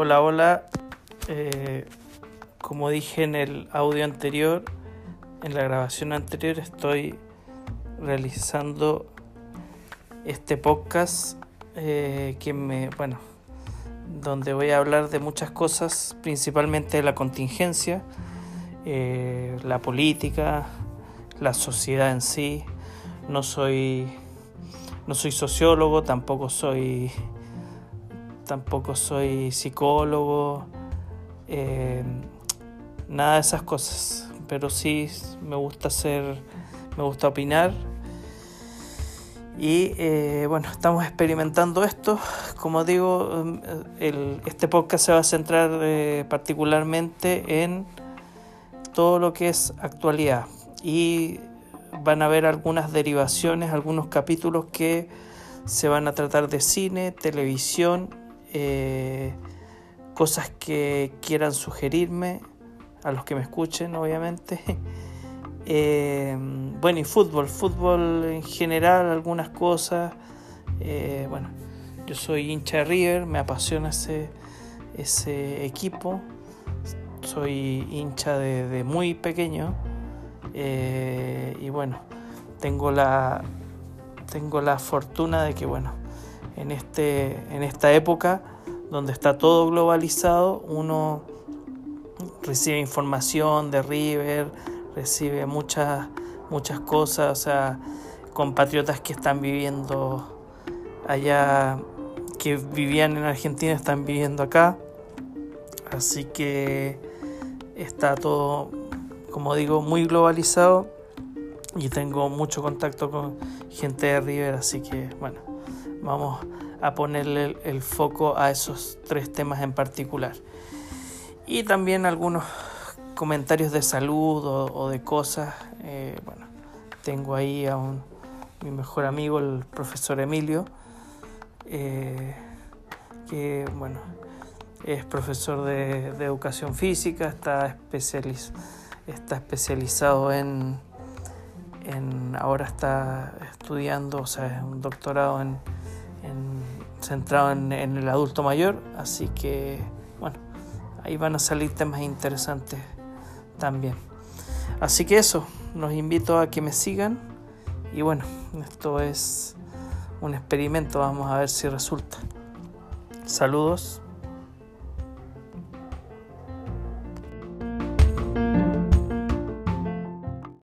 Hola, hola. Eh, como dije en el audio anterior, en la grabación anterior, estoy realizando este podcast eh, que me, bueno, donde voy a hablar de muchas cosas, principalmente de la contingencia, eh, la política, la sociedad en sí. No soy, no soy sociólogo, tampoco soy, tampoco soy psicólogo, eh, nada de esas cosas. Pero sí me gusta hacer, me gusta opinar. Y eh, bueno, estamos experimentando esto. Como digo, el, este podcast se va a centrar eh, particularmente en todo lo que es actualidad. Y van a haber algunas derivaciones, algunos capítulos que se van a tratar de cine, televisión, eh, cosas que quieran sugerirme a los que me escuchen, obviamente. Eh, bueno, y fútbol, fútbol en general, algunas cosas. Eh, bueno, yo soy hincha de River, me apasiona ese, ese equipo. Soy hincha de, muy pequeño. Y bueno, tengo la, tengo la fortuna de que, bueno, en, este, en esta época donde está todo globalizado, uno recibe información de River, recibe muchas, muchas cosas, o sea, compatriotas que están viviendo allá, que vivían en Argentina, están viviendo acá. Así que está todo, como digo, muy globalizado y tengo mucho contacto con gente de River, así que bueno, vamos a ponerle el, foco a esos tres temas en particular. Y también algunos comentarios de salud o, de cosas. Eh, bueno, tengo ahí a un, mi mejor amigo, el profesor Emilio, eh, que bueno, es profesor de, educación física, está especializado en, ahora está estudiando, o sea, es un doctorado en, en centrado en, en el adulto mayor, así que bueno, ahí van a salir temas interesantes también. Así que eso, los invito a que me sigan y bueno, esto es un experimento, vamos a ver si resulta. Saludos.